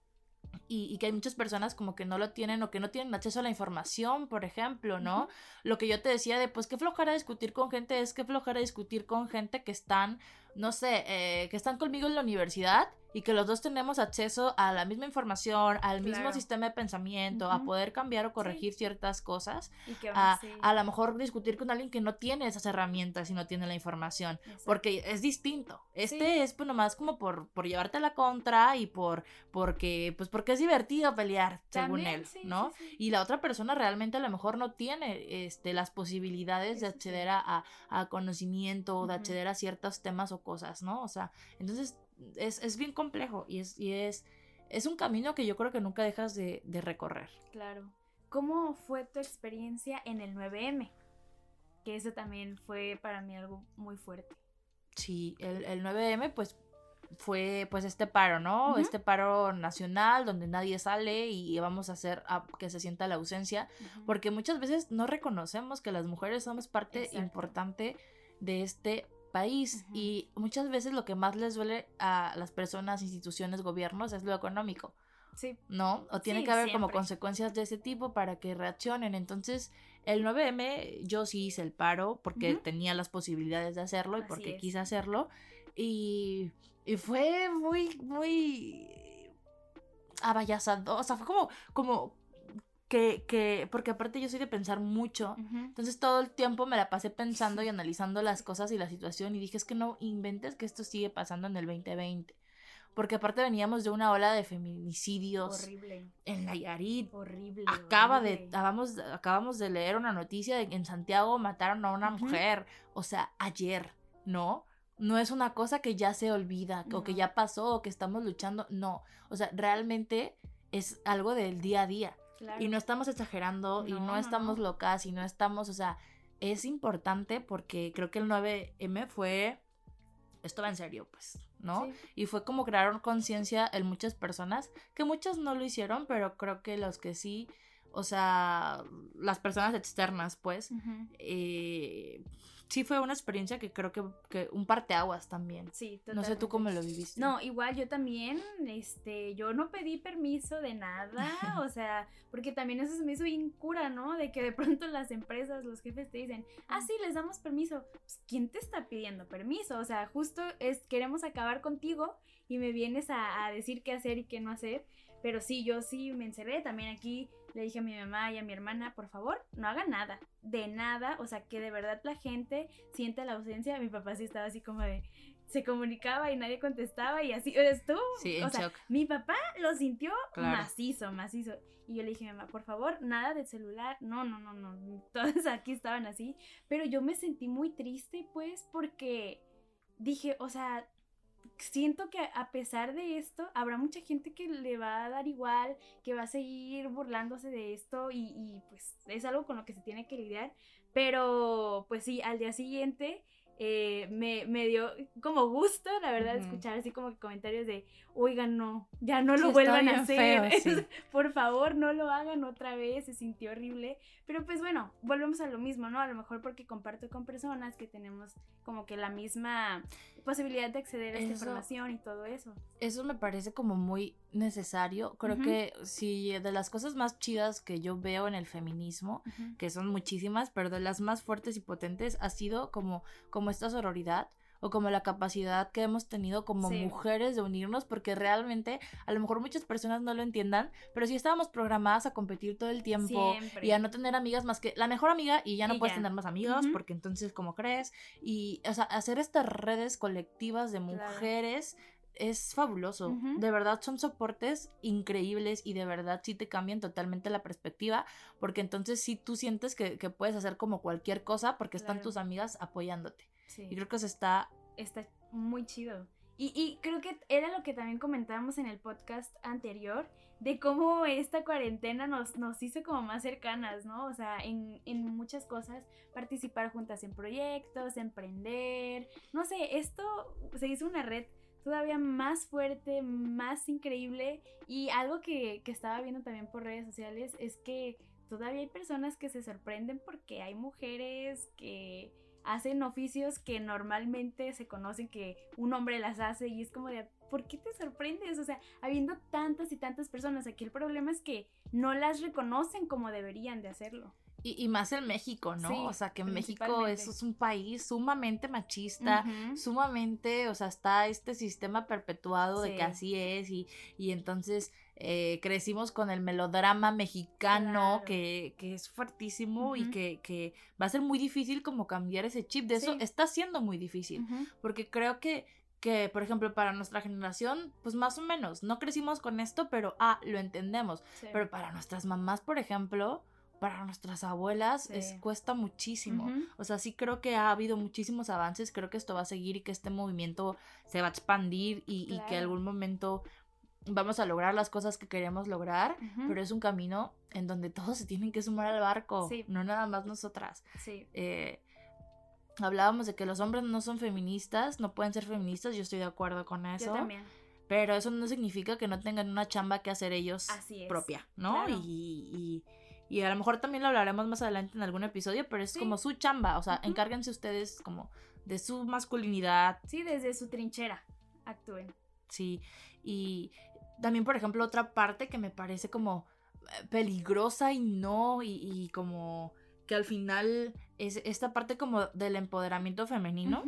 y, y que hay muchas personas como que no lo tienen o que no tienen acceso a la información, por ejemplo, ¿no? Lo que yo te decía de, pues, qué flojera discutir con gente es que flojera discutir con gente que están, no sé, eh, que están conmigo en la universidad y que los dos tenemos acceso a la misma información, al mismo sistema de pensamiento, a poder cambiar o corregir ciertas cosas, Y que a, sí, a lo mejor discutir con alguien que no tiene esas herramientas y no tiene la información. exacto. Porque es distinto. Este Sí. es pues nomás como por, por llevarte a la contra y por porque pues porque es divertido pelear, según él, ¿no? Y la otra persona realmente a lo mejor no tiene este las posibilidades de acceder a, a- conocimiento o de Ujú. acceder a ciertos temas o cosas, ¿no? O sea, entonces es, es bien complejo y es, y es, es un camino que yo creo que nunca dejas de, de recorrer. Claro. ¿Cómo fue tu experiencia en el 9M? Que eso también fue para mí algo muy fuerte. Sí, el, el 9M pues fue pues este paro, ¿no? Este paro nacional donde nadie sale y vamos a hacer a que se sienta la ausencia, porque muchas veces no reconocemos que las mujeres somos parte Exacto. importante de este país y muchas veces lo que más les duele a las personas, instituciones, gobiernos es lo económico. Sí, ¿no? O tiene Sí, que haber como consecuencias de ese tipo para que reaccionen. Entonces, el 9M, yo sí hice el paro porque tenía las posibilidades de hacerlo y Así porque es. quise hacerlo. Y, y fue muy, muy abayazado. O sea, fue como, como que, que, porque aparte yo soy de pensar mucho. ujú, Entonces todo el tiempo me la pasé pensando y analizando las cosas y la situación y dije, es que no inventes que esto sigue pasando en el 2020. Porque aparte veníamos de una ola de feminicidios horrible, en Nayarit. horrible. Acaba de, horrible. acabamos, acabamos de leer una noticia de que en Santiago mataron a una Ujú. mujer. O sea, ayer, ¿no? No es una cosa que ya se olvida o que No. ya pasó o que estamos luchando. No. O sea, realmente es algo del día a día. Claro. Y no estamos exagerando y No, estamos no. locas y no estamos, o sea, es importante porque creo que el 9M fue, esto va en serio, pues, ¿no? Sí, Y fue como crearon conciencia en muchas personas, que muchas no lo hicieron, pero creo que los que sí, o sea, las personas externas, pues, eh, sí fue una experiencia que creo que, que un parteaguas también. sí, No sé tú totalmente. cómo lo viviste. No, igual yo también, este, yo no pedí permiso de nada, o sea, porque también eso se me hizo bien cura, ¿no? De que de pronto las empresas, los jefes te dicen, ah, sí, les damos permiso. Pues, ¿quién te está pidiendo permiso? O sea, justo es, queremos acabar contigo y me vienes a, a decir qué hacer y qué no hacer. Pero sí, yo sí me encerré, también aquí le dije a mi mamá y a mi hermana, por favor, no hagan nada, de nada, o sea, que de verdad la gente sienta la ausencia. Mi papá sí estaba así como de, se comunicaba y nadie contestaba y así, estuvo, Sí, en o sea, shock. mi papá lo sintió Claro. macizo, macizo. Y yo le dije mamá, por favor, nada de celular. No, no, no, no. Todos aquí estaban así. Pero yo me sentí muy triste, pues, porque dije, o sea, siento que a pesar de esto, habrá mucha gente que le va a dar igual, que va a seguir burlándose de esto y, y, pues es algo con lo que se tiene que lidiar. Pero pues sí, al día siguiente eh, me, me dio como gusto, la verdad, escuchar así como que comentarios de, oigan, no, ya no lo vuelvan a hacer. feo, sí. Por favor, no lo hagan otra vez, se sintió horrible. Pero pues bueno, volvemos a lo mismo, ¿no? A lo mejor porque comparto con personas que tenemos como que la misma posibilidad de acceder a esta Eso- información y todo eso. Eso me parece como muy necesario. Creo que si de las cosas más chidas que yo veo en el feminismo, que son muchísimas, pero de las más fuertes y potentes ha sido como, como esta sororidad o como la capacidad que hemos tenido como Sí. mujeres de unirnos, porque realmente a lo mejor muchas personas no lo entiendan, pero sí estábamos programadas a competir todo el tiempo Siempre. y a no tener amigas más que la mejor amiga y ya no Y puedes ya. tener más amigas porque entonces como crees y o sea, hacer estas redes colectivas de Claro. mujeres es fabuloso. De verdad son soportes increíbles y de verdad sí te cambian totalmente la perspectiva porque entonces sí tú sientes que, que puedes hacer como cualquier cosa porque están tus amigas apoyándote. Sí. Y creo que está Está muy chido. Y, y creo que era lo que también comentábamos en el podcast anterior, de cómo esta cuarentena nos, nos hizo como más cercanas, ¿no? O sea, en, en muchas cosas, participar juntas en proyectos, emprender, no sé, esto se hizo una red todavía más fuerte, más increíble y algo que, que estaba viendo también por redes sociales es que todavía hay personas que se sorprenden porque hay mujeres que hacen oficios que normalmente se conocen que un hombre las hace y es como de, ¿por qué te sorprendes? O sea, habiendo tantas y tantas personas, aquí el problema es que no las reconocen como deberían de hacerlo. Y, y más en México, ¿no? Sí, o sea, que México es, es un país sumamente machista, sumamente, o sea, está este sistema perpetuado de que así es y, y entonces eh, crecimos con el melodrama mexicano Claro. que, que es fuertísimo y que, que va a ser muy difícil como cambiar ese chip. De eso está siendo muy difícil. Porque creo que, que, por ejemplo, para nuestra generación, pues más o menos, no crecimos con esto, pero ah, lo entendemos. Sí. Pero para nuestras mamás, por ejemplo, para nuestras abuelas, es, cuesta muchísimo. O sea, sí creo que ha habido muchísimos avances, creo que esto va a seguir y que este movimiento se va a expandir y, y que Claro. algún momento vamos a lograr las cosas que queremos lograr, pero es un camino en donde todos se tienen que sumar al barco, Sí. no nada más nosotras. Sí. Eh, hablábamos de que los hombres no son feministas, no pueden ser feministas, yo estoy de acuerdo con eso. Yo también. Pero eso no significa que no tengan una chamba que hacer ellos Así propia, ¿no? Claro. Y, y, y a lo mejor también lo hablaremos más adelante en algún episodio, pero es Sí. como su chamba, o sea, Ujú. encárguense ustedes como de su masculinidad, Sí, desde su trinchera actúen. sí. Y también, por ejemplo, otra parte que me parece como eh, peligrosa y no, y, y como que al final es esta parte como del empoderamiento femenino.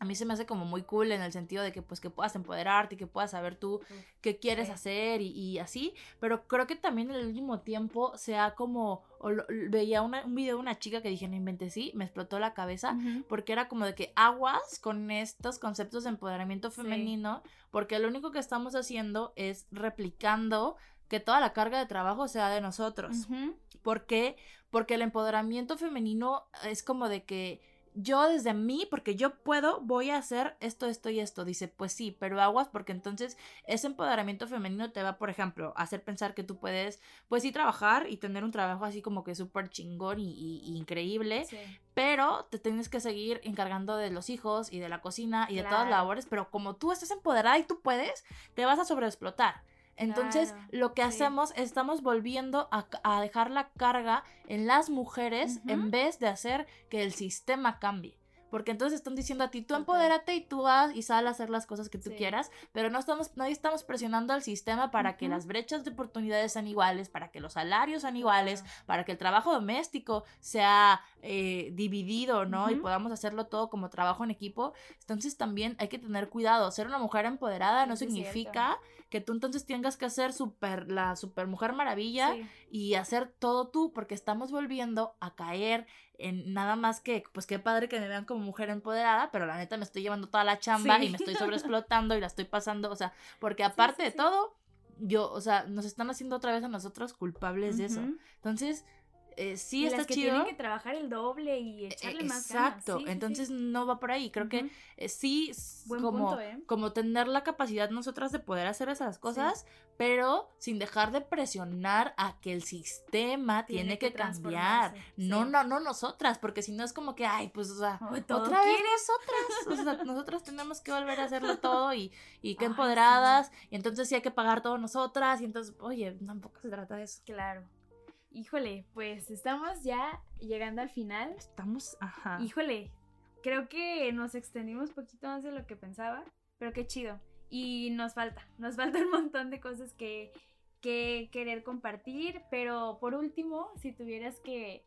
A mí se me hace como muy cool en el sentido de que pues que puedas empoderarte y que puedas saber tú qué quieres sí. hacer y, y así, pero creo que también en el último tiempo se ha como, o lo- veía una- un video de una chica que dije, no inventes, sí, me explotó la cabeza, porque era como de que aguas con estos conceptos de empoderamiento Sí. femenino, porque lo único que estamos haciendo es replicando que toda la carga de trabajo sea de nosotros. Ujú. ¿Por qué? Porque el empoderamiento femenino es como de que yo desde mí, porque yo puedo, voy a hacer esto, esto y esto. Dice, pues sí, pero aguas porque entonces ese empoderamiento femenino te va, por ejemplo, a hacer pensar que tú puedes, pues sí, trabajar y tener un trabajo así como que súper chingón y, y- y increíble, Sí. pero te tienes que seguir encargando de los hijos y de la cocina y de todas las labores, pero como tú estás empoderada y tú puedes, te vas a sobreexplotar. Entonces, Claro, lo que sí. hacemos, estamos volviendo a, a dejar la carga en las mujeres en vez de hacer que el sistema cambie. Porque entonces están diciendo a ti, tú empodérate y tú vas y sal a hacer las cosas que tú Sí. quieras, pero no estamos, nadie estamos presionando al sistema para que las brechas de oportunidades sean iguales, para que los salarios sean iguales, para que el trabajo doméstico sea eh, dividido, ¿no? Y podamos hacerlo todo como trabajo en equipo. Entonces también hay que tener cuidado. Ser una mujer empoderada no significa que tú entonces tengas que ser super, la super mujer maravilla Sí. y hacer todo tú, porque estamos volviendo a caer en nada más que, pues qué padre que me vean como mujer empoderada, pero la neta me estoy llevando toda la chamba Sí. y me estoy sobreexplotando y la estoy pasando, o sea, porque aparte sí, de todo, yo, o sea, nos están haciendo otra vez a nosotros culpables de eso. Entonces, eh, sí y está las que chido. tienen que trabajar el doble y echarle Eh, más ganas. Exacto, sí, sí. entonces no va por ahí. Creo que eh, sí, s- Buen como, punto, ¿eh? como tener la capacidad nosotras de poder hacer esas cosas, pero sin dejar de presionar a que el sistema tiene, Tiene que, que cambiar. No, no, no nosotras, porque si no es como que, ay, pues, o sea, otra vez nosotras. O sea, nosotras tenemos que volver a hacerlo todo y, y que Ay, empoderadas. Y entonces sí hay que pagar todo nosotras. Y entonces, oye, tampoco se trata de eso. Claro. Híjole, pues estamos ya llegando al final. Estamos, ajá. Híjole, creo que nos extendimos poquito más de lo que pensaba, pero qué chido. Y nos falta, nos falta un montón de cosas que, que querer compartir, pero por último, si tuvieras que,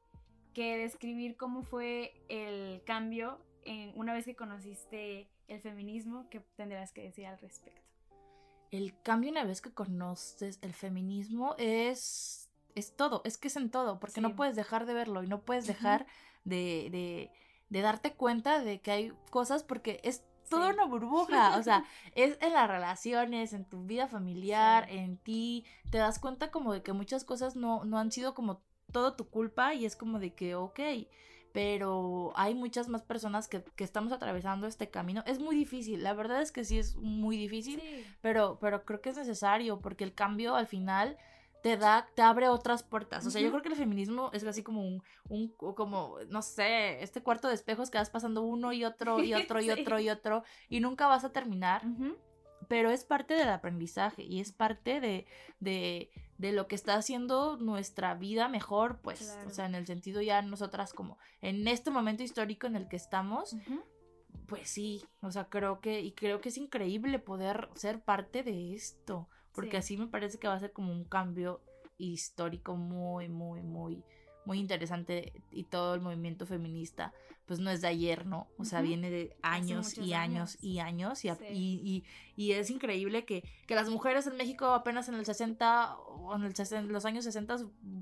que describir cómo fue el cambio en, una vez que conociste el feminismo, ¿qué tendrás que decir al respecto? El cambio una vez que conoces el feminismo es, es todo, es que es en todo, porque Sí. no puedes dejar de verlo y no puedes dejar de, de, de darte cuenta de que hay cosas porque es toda Sí. una burbuja, o sea, es en las relaciones, en tu vida familiar, Sí. en ti, te das cuenta como de que muchas cosas no, no han sido como todo tu culpa y es como de que, ok, pero hay muchas más personas que, que estamos atravesando este camino. Es muy difícil, la verdad es que sí es muy difícil, Sí. pero, pero creo que es necesario porque el cambio al final te da, te abre otras puertas. O sea, yo creo que el feminismo es así como un, un, como, no sé, este cuarto de espejos que vas pasando uno y otro y otro y Sí. otro y otro y nunca vas a terminar pero es parte del aprendizaje y es parte de, de, de lo que está haciendo nuestra vida mejor, pues, Claro. o sea, en el sentido ya nosotras como en este momento histórico en el que estamos, pues sí, o sea, creo que, y creo que es increíble poder ser parte de esto, porque Sí. así me parece que va a ser como un cambio histórico muy, muy, muy, muy interesante y todo el movimiento feminista, pues no es de ayer, ¿no? O sea, viene de años y años años. y años y, Sí. y, y, y es increíble que, que las mujeres en México apenas en el 60 o en, el, en los años 60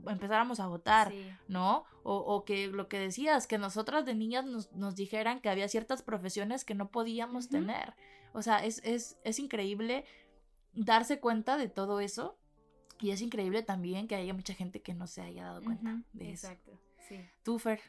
empezáramos a votar. Sí. ¿no? O, o que lo que decías, que nosotras de niñas nos, nos dijeran que había ciertas profesiones que no podíamos tener. O sea, es, es, es increíble darse cuenta de todo eso. Y es increíble también que haya mucha gente que no se haya dado cuenta de eso. Exacto. Sí. Tú, Fer.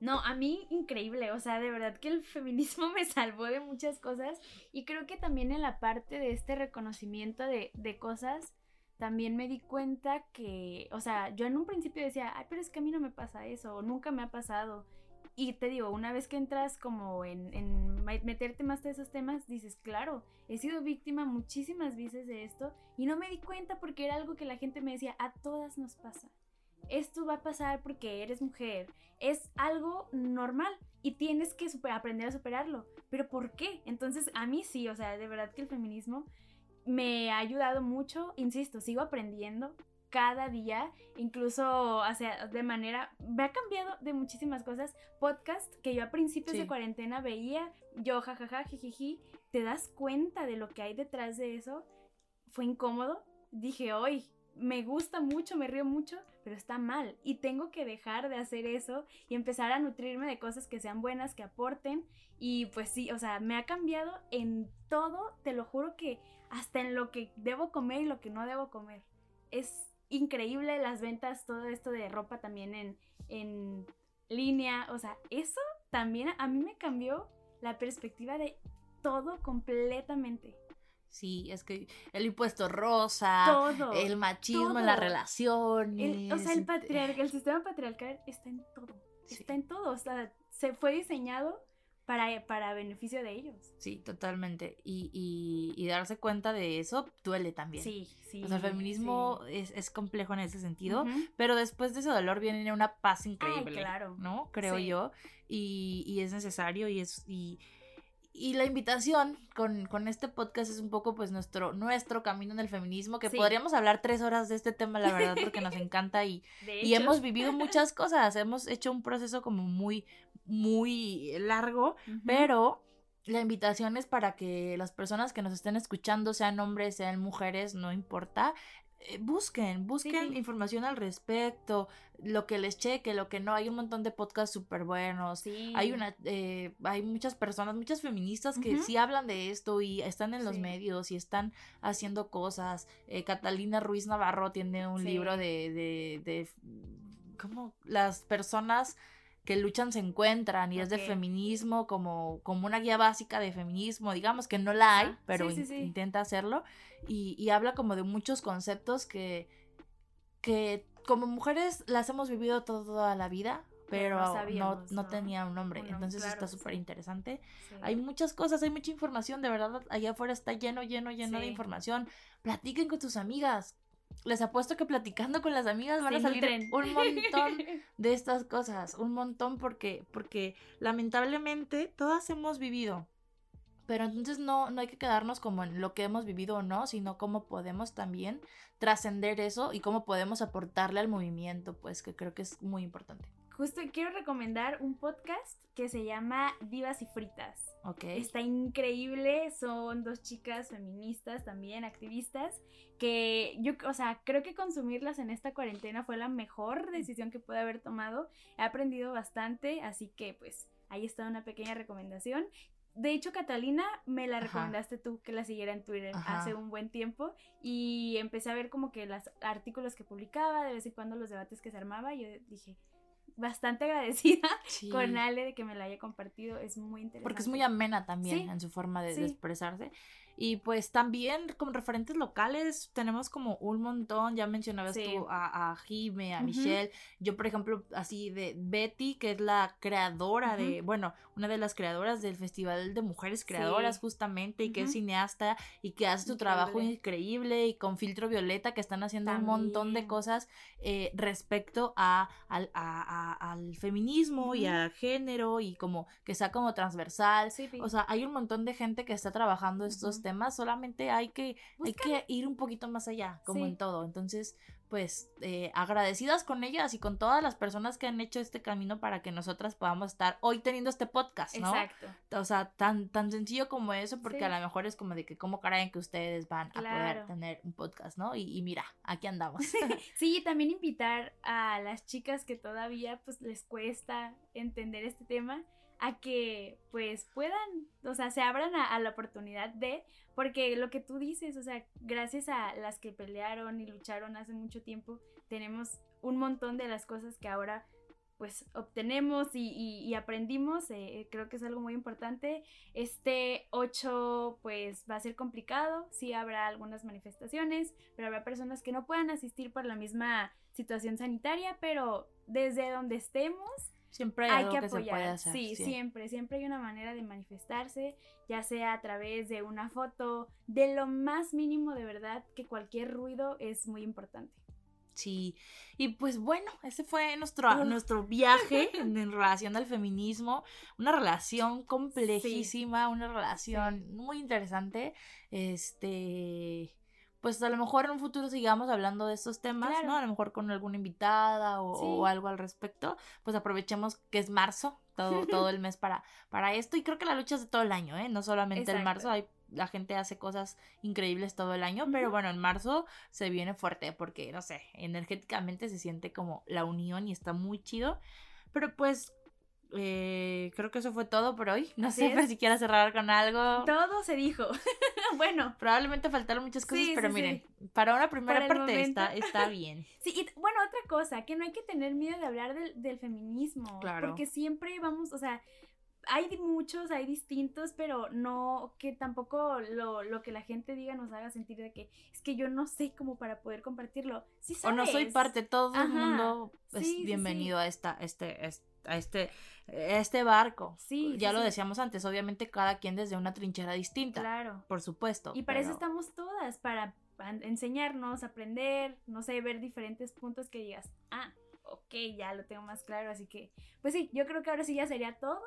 No, a mí increíble, o sea, de verdad que el feminismo me salvó de muchas cosas y creo que también en la parte de este reconocimiento de, de cosas, también me di cuenta que, o sea, yo en un principio decía, ay, pero es que a mí no me pasa eso, o nunca me ha pasado. Y te digo, una vez que entras como en, meterte más de esos temas, dices, claro, he sido víctima muchísimas veces de esto y no me di cuenta porque era algo que la gente me decía, a todas nos pasa. Esto va a pasar porque eres mujer, es algo normal y tienes que aprender a superarlo. Pero ¿por qué? Entonces, a mí sí, o sea, de verdad que el feminismo me ha ayudado mucho, insisto, sigo aprendiendo cada día, incluso, o sea, de manera, me ha cambiado de muchísimas cosas. Podcast que yo a principios Sí. de cuarentena veía, yo jajaja, jijiji, te das cuenta de lo que hay detrás de eso. Fue incómodo, dije, hoy me gusta mucho, me río mucho, pero está mal y tengo que dejar de hacer eso y empezar a nutrirme de cosas que sean buenas, que aporten y pues sí, o sea, me ha cambiado en todo, te lo juro que hasta en lo que debo comer y lo que no debo comer. Es increíble las ventas, todo esto de ropa también en, en línea, o sea, eso también a mí me cambió la perspectiva de todo completamente. Sí, es que el impuesto rosa, Todo. el machismo en las todo. relaciones. El- o sea, el patriarca, el sistema patriarcal está en todo. Sí. Está en todo. O sea, se fue diseñado para, para beneficio de ellos. Sí, totalmente. Y, y, y darse cuenta de eso duele también. Sí, sí. O sea, el feminismo sí. es, es complejo en ese sentido, pero después de ese dolor viene una paz increíble, claro. ¿no? Creo Sí. yo, y, y es necesario y es... Y, y la invitación con, con este podcast es un poco pues nuestro, nuestro camino en el feminismo, que Sí. podríamos hablar tres horas de este tema, la verdad, porque nos encanta y, y hemos vivido muchas cosas, hemos hecho un proceso como muy, muy largo, pero la invitación es para que las personas que nos estén escuchando, sean hombres, sean mujeres, no importa, eh, busquen, busquen sí. información al respecto, lo que les cheque, lo que no. Hay un montón de podcasts súper buenos. Sí. Hay una, eh, hay muchas personas, muchas feministas que sí hablan de esto y están en los medios y están haciendo cosas. Eh, Catalina Ruiz Navarro tiene un libro de, de, de, cómo las personas que luchan se encuentran y es de feminismo como, como una guía básica de feminismo, digamos que no la hay, pero Sí, sí, in- sí. intenta hacerlo y, y habla como de muchos conceptos que, que como mujeres las hemos vivido toda la vida, Pero no no, sabíamos, no ¿no? tenía un nombre, entonces claro, está súper interesante. Sí. Hay muchas cosas, hay mucha información, de verdad, allá afuera está lleno, lleno, lleno de información. Platiquen con tus amigas. Les apuesto que platicando con las amigas van Se a salir nutren. un montón de estas cosas, un montón porque porque lamentablemente todas hemos vivido. Pero entonces no no hay que quedarnos como en lo que hemos vivido o no, sino cómo podemos también trascender eso y cómo podemos aportarle al movimiento, pues que creo que es muy importante. Justo quiero recomendar un podcast que se llama Divas y Fritas. ¿Ok? Está increíble, son dos chicas feministas también, activistas, que yo, o sea, creo que consumirlas en esta cuarentena fue la mejor decisión que pude haber tomado. He aprendido bastante, así que pues ahí está una pequeña recomendación. De hecho, Catalina, me la Ajá. recomendaste tú que la siguiera en Twitter Ajá. hace un buen tiempo y empecé a ver como que los artículos que publicaba, de vez en cuando los debates que se armaba y yo dije, bastante agradecida Sí. con Ale de que me la haya compartido. Es muy interesante. Porque es muy amena también Sí, en su forma de, expresarse. Y pues también como referentes locales tenemos como un montón, ya mencionabas Sí. tú a, a Jime, a. Michelle, yo por ejemplo así de Betty, que es la creadora de, bueno, una de las creadoras del Festival de Mujeres Creadoras Sí. justamente, y que es cineasta y que hace su trabajo Increíble. y con Filtro Violeta que están haciendo un montón de cosas eh, respecto a, al, a- al feminismo y al género y como que sea como transversal. Sí. O sea, hay un montón de gente que está trabajando estos. Temas, solamente hay que, hay que ir un poquito más allá, como Sí. en todo. Entonces, pues, eh, agradecidas con ellas y con todas las personas que han hecho este camino para que nosotras podamos estar hoy teniendo este podcast, ¿no? Exacto. O sea, tan, tan sencillo como eso, porque Sí. a lo mejor es como de que cómo creen que ustedes van a poder tener un podcast, ¿no? Y, y mira, aquí andamos. Sí, también invitar a las chicas que todavía pues les cuesta entender este tema a que pues puedan, o sea, se abran a, la oportunidad de, porque lo que tú dices, o sea, gracias a las que pelearon y lucharon hace mucho tiempo, tenemos un montón de las cosas que ahora pues obtenemos y aprendimos, eh, creo que es algo muy importante. Este 8 pues va a ser complicado, sí habrá algunas manifestaciones, pero habrá personas que no puedan asistir por la misma situación sanitaria, pero desde donde estemos Siempre hay, hay algo que que, se puede apoyar. hacer. sí, siempre, siempre hay una manera de manifestarse, ya sea a través de una foto, de lo más mínimo de verdad, que cualquier ruido es muy importante. Sí, y pues bueno, ese fue nuestro, nuestro viaje en, en relación al feminismo, una relación complejísima, una relación muy interesante, este, pues a lo mejor en un futuro sigamos hablando de estos temas, Claro. ¿no? A lo mejor con alguna invitada o, Sí. o algo al respecto, pues aprovechemos que es marzo, todo, todo el mes para, para esto, y creo que la lucha es de todo el año, ¿eh? No solamente el Exacto. marzo, hay la gente hace cosas increíbles todo el año, pero bueno, en marzo se viene fuerte porque, no sé, energéticamente se siente como la unión y está muy chido. Pero pues, eh, creo que eso fue todo por hoy. No Así sé si quieras cerrar con algo. Todo se dijo. bueno, Probablemente faltaron muchas cosas, Sí, pero sí, miren, sí. para una primera Por parte está, está bien. Sí, y bueno, otra cosa, que no hay que tener miedo de hablar del, del feminismo. Claro. Porque siempre vamos, o sea, hay muchos, hay distintos, pero no, que tampoco lo, lo que la gente diga nos haga sentir de que es que yo no sé cómo para poder compartirlo. Sí O no soy parte, todo Ajá. el mundo es sí, bienvenido a esta, este, es- a este, a este barco. Sí, ya lo decíamos antes, obviamente cada quien desde una trinchera distinta, Claro. por supuesto. Y para eso estamos todas, para enseñarnos, aprender, no sé, ver diferentes puntos que digas, ah, ok, ya lo tengo más claro, así que, pues sí, yo creo que ahora sí ya sería todo.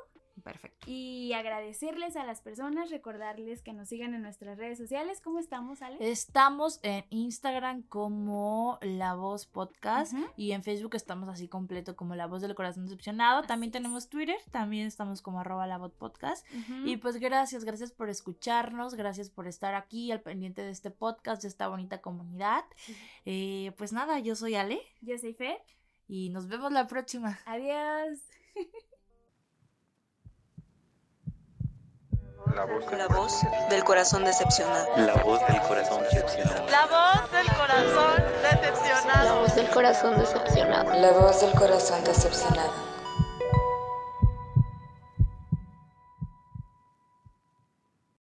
Perfecto. Y agradecerles a las personas, recordarles que nos sigan en nuestras redes sociales. ¿Cómo estamos, Ale? Estamos en Instagram como La Voz Podcast y en Facebook estamos así completo como La Voz del Corazón Decepcionado. Así también es. tenemos Twitter, también estamos como arroba La Voz Podcast. Y pues gracias, gracias por escucharnos, gracias por estar aquí al pendiente de este podcast, de esta bonita comunidad. Eh, pues nada, yo soy Ale Yo soy Fer. Y nos vemos la próxima. Adiós. La voz, La voz del corazón decepcionado. la voz del corazón decepcionado. La voz del corazón La decepcionado. voz del corazón decepcionado. La voz del corazón decepcionado.